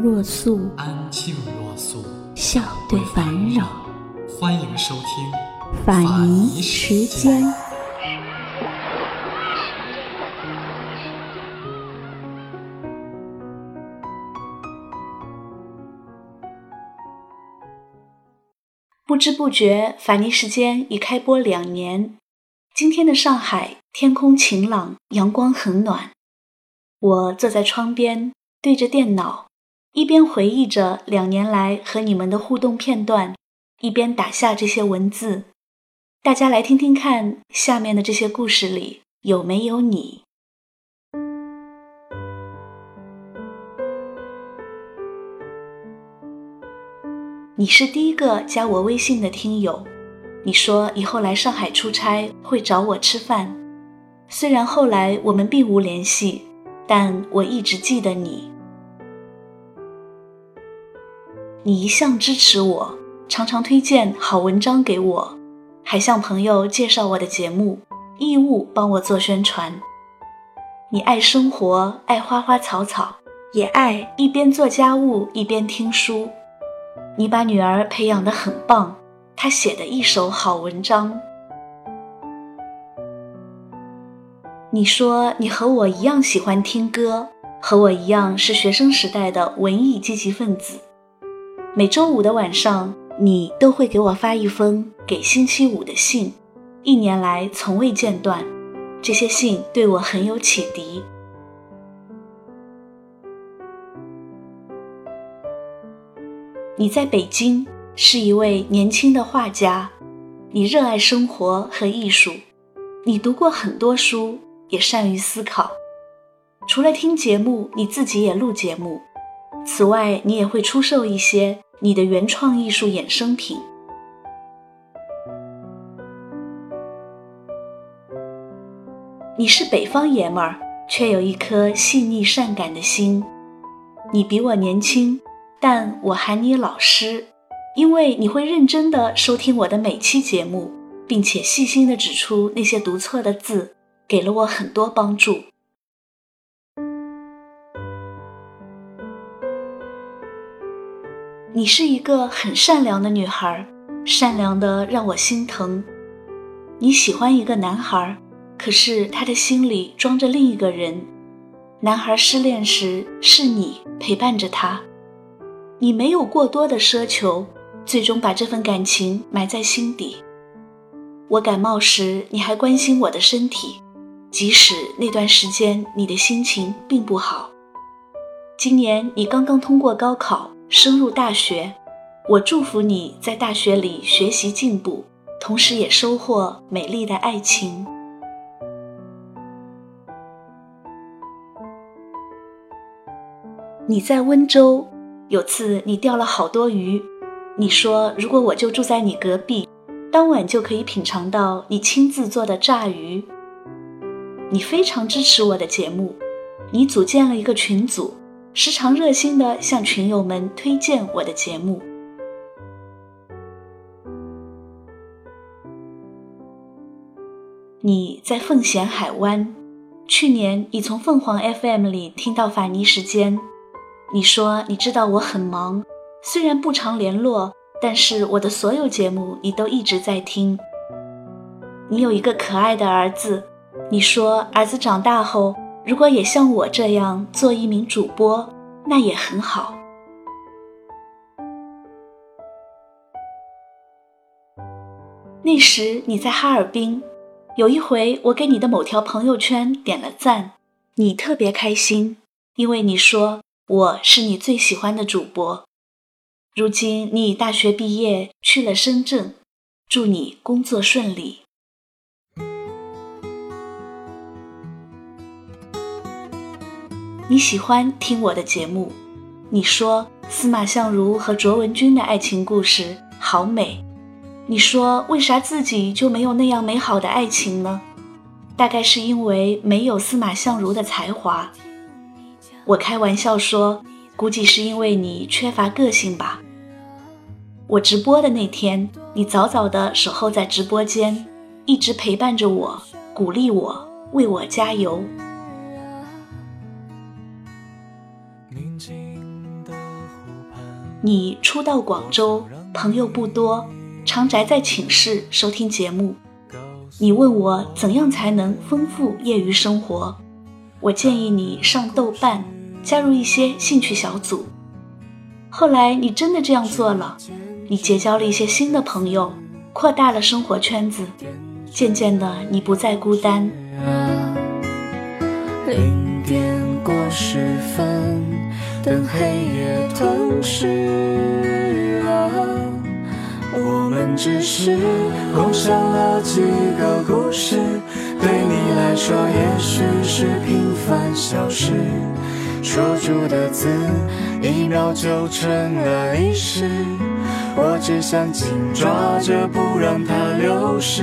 若素，安静若素，笑对烦扰。欢迎收听法尼时间。不知不觉，法尼时间已开播两年。今天的上海天空晴朗，阳光很暖。我坐在窗边，对着电脑，一边回忆着两年来和你们的互动片段，一边打下这些文字。大家来听听看，下面的这些故事里有没有你？你是第一个加我微信的听友。你说以后来上海出差会找我吃饭，虽然后来我们并无联系，但我一直记得你。你一向支持我，常常推荐好文章给我，还向朋友介绍我的节目，义务帮我做宣传。你爱生活，爱花花草草，也爱一边做家务一边听书。你把女儿培养得很棒。她写的一手好文章。你说你和我一样喜欢听歌，和我一样是学生时代的文艺积极分子。每周五的晚上，你都会给我发一封给星期五的信，一年来从未间断。这些信对我很有启迪。你在北京。是一位年轻的画家，你热爱生活和艺术，你读过很多书，也善于思考。除了听节目，你自己也录节目。此外，你也会出售一些你的原创艺术衍生品。你是北方爷们儿，却有一颗细腻善感的心。你比我年轻，但我喊你老师。因为你会认真的收听我的每期节目，并且细心的指出那些读错的字，给了我很多帮助。你是一个很善良的女孩，善良的让我心疼。你喜欢一个男孩，可是他的心里装着另一个人。男孩失恋时，是你陪伴着他，你没有过多的奢求。最终把这份感情埋在心底。我感冒时，你还关心我的身体，即使那段时间你的心情并不好。今年你刚刚通过高考，升入大学，我祝福你在大学里学习进步，同时也收获美丽的爱情。你在温州，有次你钓了好多鱼。你说，如果我就住在你隔壁，当晚就可以品尝到你亲自做的炸鱼。你非常支持我的节目，你组建了一个群组，时常热心的向群友们推荐我的节目。你在奉贤海湾，去年你从凤凰 FM 里听到法尼时间，你说你知道我很忙。虽然不常联络，但是我的所有节目你都一直在听。你有一个可爱的儿子，你说儿子长大后如果也像我这样做一名主播，那也很好。那时你在哈尔滨，有一回我给你的某条朋友圈点了赞，你特别开心，因为你说我是你最喜欢的主播。如今你已大学毕业，去了深圳，祝你工作顺利。你喜欢听我的节目，你说司马相如和卓文君的爱情故事好美。你说为啥自己就没有那样美好的爱情呢？大概是因为没有司马相如的才华。我开玩笑说，估计是因为你缺乏个性吧。我直播的那天，你早早的守候在直播间，一直陪伴着我，鼓励我，为我加油。你初到广州，朋友不多，常宅在寝室收听节目。你问我怎样才能丰富业余生活，我建议你上豆瓣，加入一些兴趣小组。后来你真的这样做了，你结交了一些新的朋友，扩大了生活圈子，渐渐的你不再孤单。零点过十分。等黑夜吞噬了，我们只是共享了几个故事，对你来说也许是平凡小事，说出的字一秒就成了历史。我只想紧抓着不让它流失，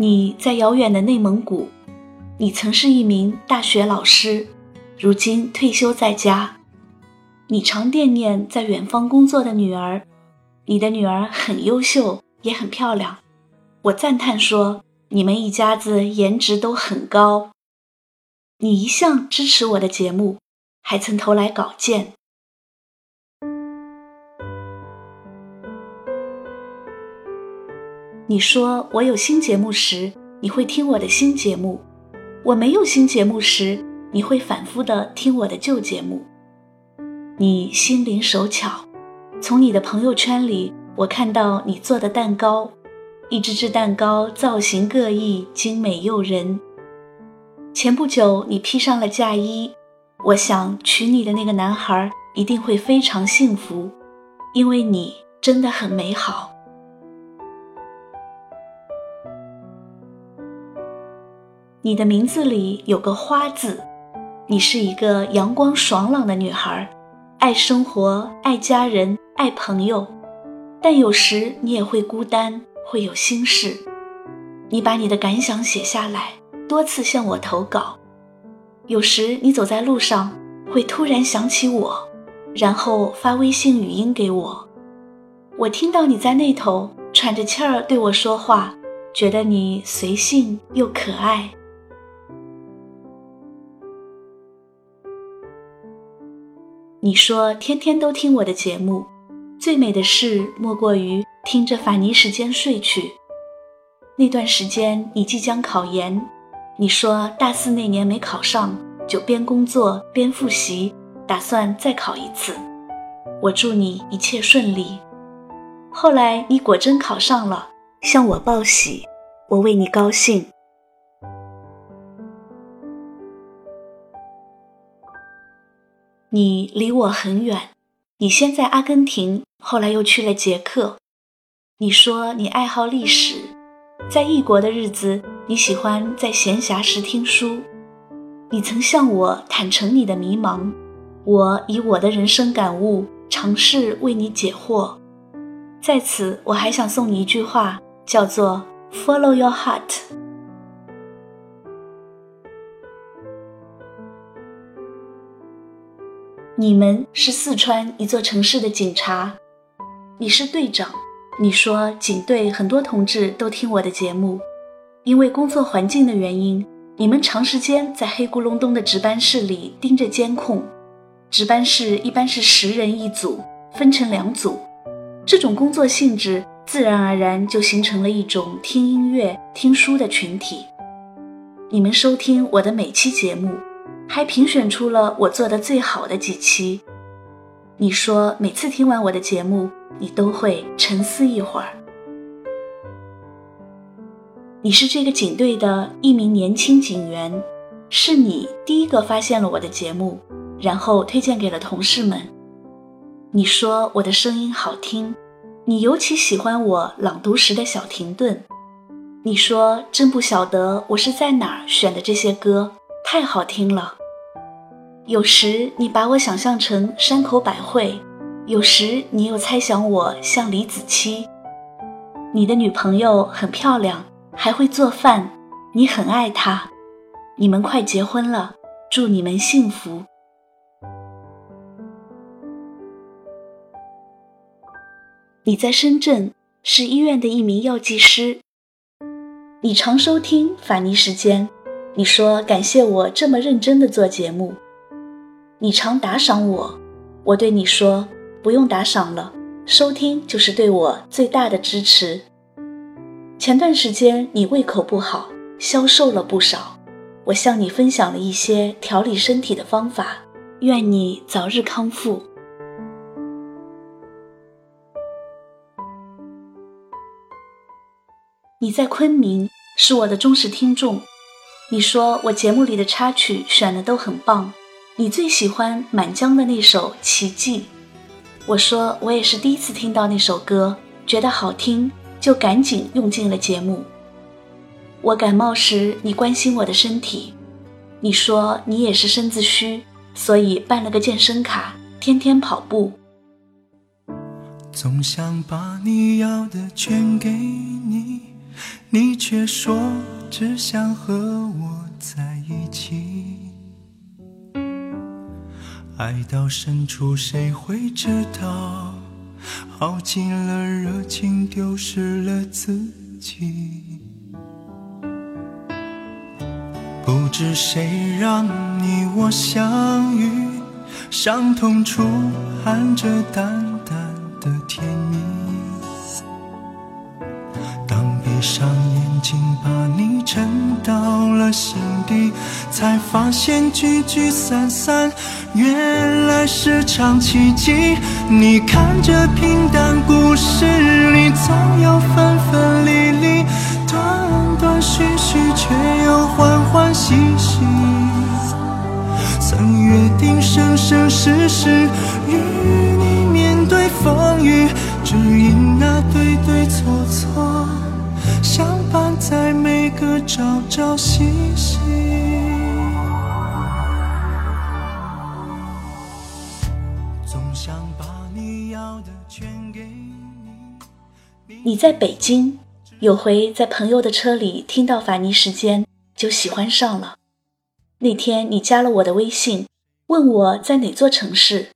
你在遥远的内蒙古，你曾是一名大学老师，如今退休在家。你常惦念在远方工作的女儿，你的女儿很优秀，也很漂亮。我赞叹说，你们一家子颜值都很高。你一向支持我的节目，还曾投来稿件。你说我有新节目时，你会听我的新节目；我没有新节目时，你会反复的听我的旧节目。你心灵手巧，从你的朋友圈里，我看到你做的蛋糕，一只只蛋糕造型各异，精美诱人。前不久你披上了嫁衣，我想娶你的那个男孩一定会非常幸福，因为你真的很美好。你的名字里有个花字，你是一个阳光爽朗的女孩，爱生活，爱家人，爱朋友，但有时你也会孤单，会有心事。你把你的感想写下来，多次向我投稿。有时你走在路上，会突然想起我，然后发微信语音给我。我听到你在那头喘着气儿对我说话，觉得你随性又可爱。你说天天都听我的节目，最美的事莫过于听着法尼时间睡去。那段时间你即将考研，你说大四那年没考上，就边工作边复习，打算再考一次。我祝你一切顺利。后来你果真考上了，向我报喜，我为你高兴。你离我很远，你先在阿根廷，后来又去了捷克。你说你爱好历史，在异国的日子，你喜欢在闲暇时听书。你曾向我坦诚你的迷茫，我以我的人生感悟尝试为你解惑。在此，我还想送你一句话，叫做 “Follow your heart”。你们是四川一座城市的警察，你是队长。你说警队很多同志都听我的节目，因为工作环境的原因，你们长时间在黑咕隆咚的值班室里盯着监控。值班室一般是十人一组，分成两组。这种工作性质自然而然就形成了一种听音乐、听书的群体。你们收听我的每期节目。还评选出了我做的最好的几期。你说每次听完我的节目，你都会沉思一会儿。你是这个警队的一名年轻警员，是你第一个发现了我的节目，然后推荐给了同事们。你说我的声音好听，你尤其喜欢我朗读时的小停顿。你说真不晓得我是在哪儿选的这些歌，太好听了。有时你把我想象成山口百惠，有时你又猜想我像李子柒。你的女朋友很漂亮，还会做饭，你很爱她。你们快结婚了，祝你们幸福。你在深圳是医院的一名药剂师。你常收听法尼时间，你说感谢我这么认真的做节目。你常打赏我，我对你说不用打赏了，收听就是对我最大的支持。前段时间你胃口不好，消瘦了不少，我向你分享了一些调理身体的方法，愿你早日康复。你在昆明是我的忠实听众，你说我节目里的插曲选的都很棒。你最喜欢满江的那首《奇迹》，我说我也是第一次听到那首歌，觉得好听，就赶紧用进了节目。我感冒时，你关心我的身体，你说你也是身子虚，所以办了个健身卡，天天跑步。总想把你要的全给你，你却说只想和我在一起。爱到深处，谁会知道？耗尽了热情，丢失了自己。不知谁让你我相遇，伤痛处含着淡淡的甜蜜。心底，才发现聚聚散散。原来是场奇迹。你看这平淡故事里，总有分分离离，断断续续，却又欢欢喜喜。曾约定生生世世，与你面对风雨，只因那对对错错，相伴在每个朝朝夕夕。你在北京，有回在朋友的车里听到法尼时间，就喜欢上了。那天你加了我的微信，问我在哪座城市，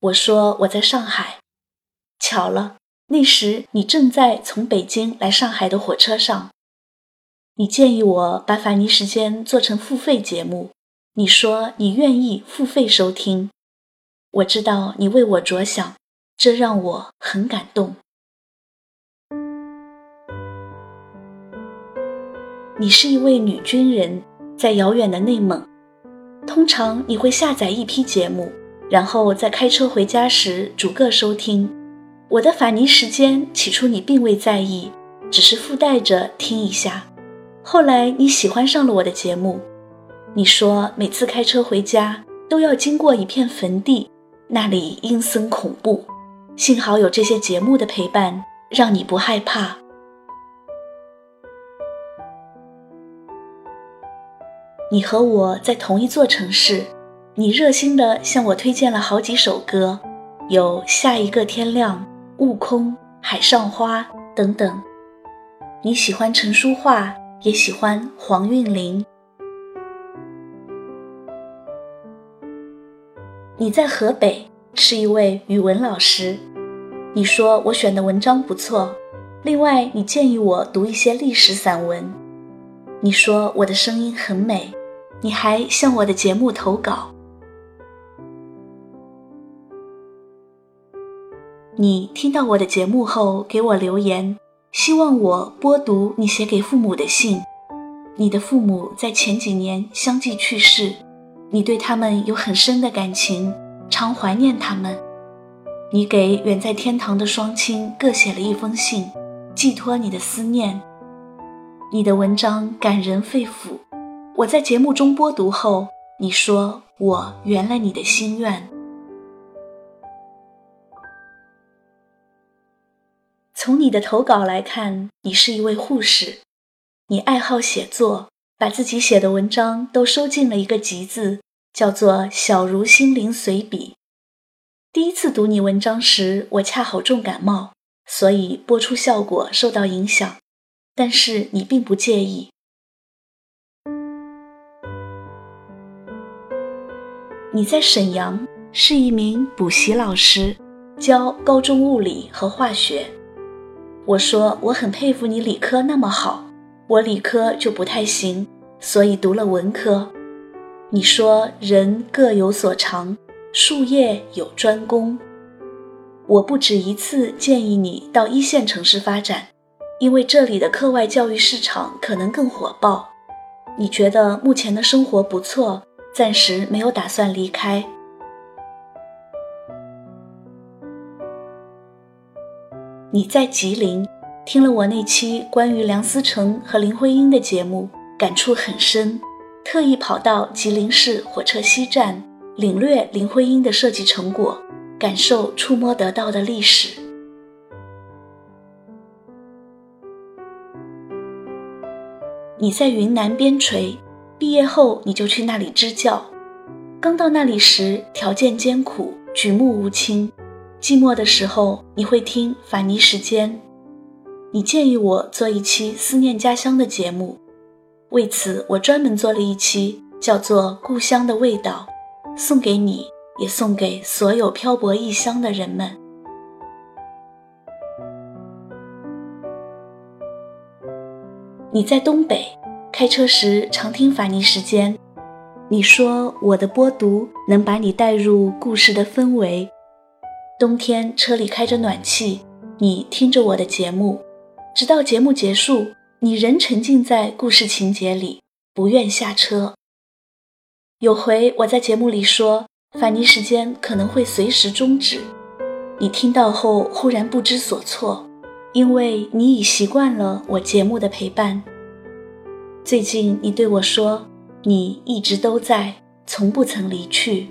我说我在上海。巧了，那时你正在从北京来上海的火车上。你建议我把法尼时间做成付费节目，你说你愿意付费收听。我知道你为我着想，这让我很感动。你是一位女军人，在遥远的内蒙。通常你会下载一批节目，然后在开车回家时逐个收听。我的法尼时间起初你并未在意，只是附带着听一下。后来你喜欢上了我的节目，你说每次开车回家都要经过一片坟地，那里阴森恐怖。幸好有这些节目的陪伴，让你不害怕。你和我在同一座城市，你热心地向我推荐了好几首歌，有《下一个天亮》《悟空》《海上花》等等。你喜欢陈淑桦，也喜欢黄韵玲。你在河北是一位语文老师，你说我选的文章不错，另外你建议我读一些历史散文。你说我的声音很美。你还向我的节目投稿。你听到我的节目后给我留言，希望我播读你写给父母的信。你的父母在前几年相继去世，你对他们有很深的感情，常怀念他们。你给远在天堂的双亲各写了一封信，寄托你的思念。你的文章感人肺腑，我在节目中播读后，你说我圆了你的心愿。从你的投稿来看，你是一位护士，你爱好写作，把自己写的文章都收进了一个集子，叫做《小如心灵随笔》。第一次读你文章时，我恰好重感冒，所以播出效果受到影响。但是你并不介意。你在沈阳是一名补习老师，教高中物理和化学。我说我很佩服你理科那么好，我理科就不太行，所以读了文科。你说人各有所长，术业有专攻。我不止一次建议你到一线城市发展。因为这里的课外教育市场可能更火爆，你觉得目前的生活不错，暂时没有打算离开。你在吉林听了我那期关于梁思成和林徽因的节目，感触很深，特意跑到吉林市火车西站领略林徽因的设计成果，感受触摸得到的历史。你在云南边陲毕业后，你就去那里支教。刚到那里时，条件艰苦，举目无亲。寂寞的时候，你会听法尼时间。你建议我做一期思念家乡的节目，为此我专门做了一期，叫做《故乡的味道》，送给你，也送给所有漂泊异乡的人们。你在东北开车时常听法尼时间，你说我的播读能把你带入故事的氛围。冬天车里开着暖气，你听着我的节目，直到节目结束，你仍沉浸在故事情节里，不愿下车。有回我在节目里说反尼时间可能会随时终止，你听到后忽然不知所措。因为你已习惯了我节目的陪伴。最近你对我说，你一直都在，从不曾离去。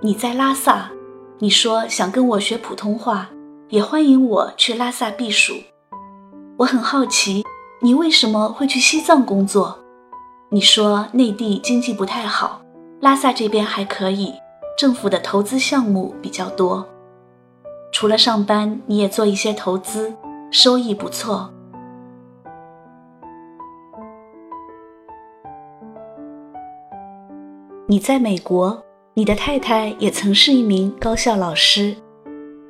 你在拉萨，你说想跟我学普通话，也欢迎我去拉萨避暑。我很好奇，你为什么会去西藏工作？你说内地经济不太好，拉萨这边还可以。政府的投资项目比较多，除了上班，你也做一些投资，收益不错。你在美国，你的太太也曾是一名高校老师。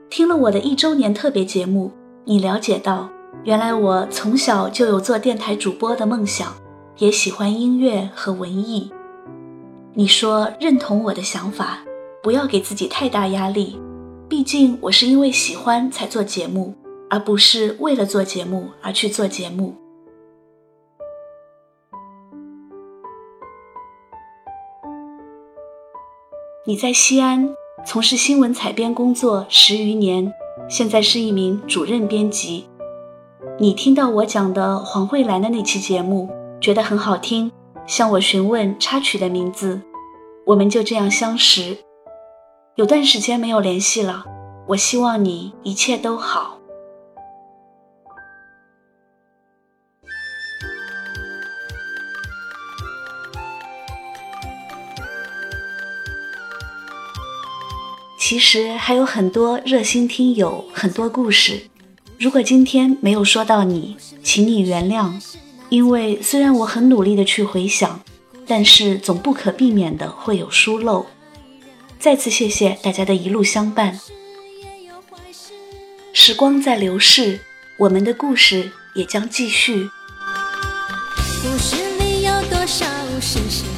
听了我的一周年特别节目，你了解到，原来我从小就有做电台主播的梦想，也喜欢音乐和文艺。你说认同我的想法。不要给自己太大压力，毕竟我是因为喜欢才做节目，而不是为了做节目而去做节目。你在西安从事新闻采编工作十余年，现在是一名主任编辑。你听到我讲的黄慧兰的那期节目，觉得很好听，向我询问插曲的名字，我们就这样相识。有段时间没有联系了，我希望你一切都好。其实还有很多热心听友，很多故事。如果今天没有说到你，请你原谅，因为虽然我很努力的去回想，但是总不可避免的会有疏漏。再次谢谢大家的一路相伴。时光在流逝，我们的故事也将继续。故事里有多少是是非非？故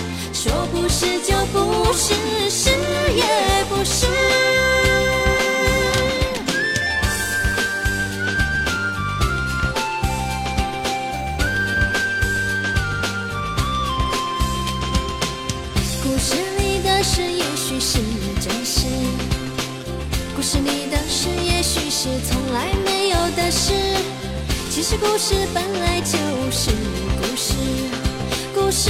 说不是就不是，是也不是。故事里的事也许是真实，故事里的事也许是从来没有的事。其实故事本来就是故事，故事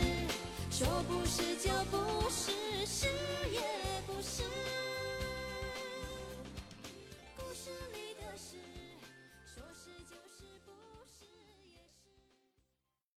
说不是就不是是也不是故事里的事。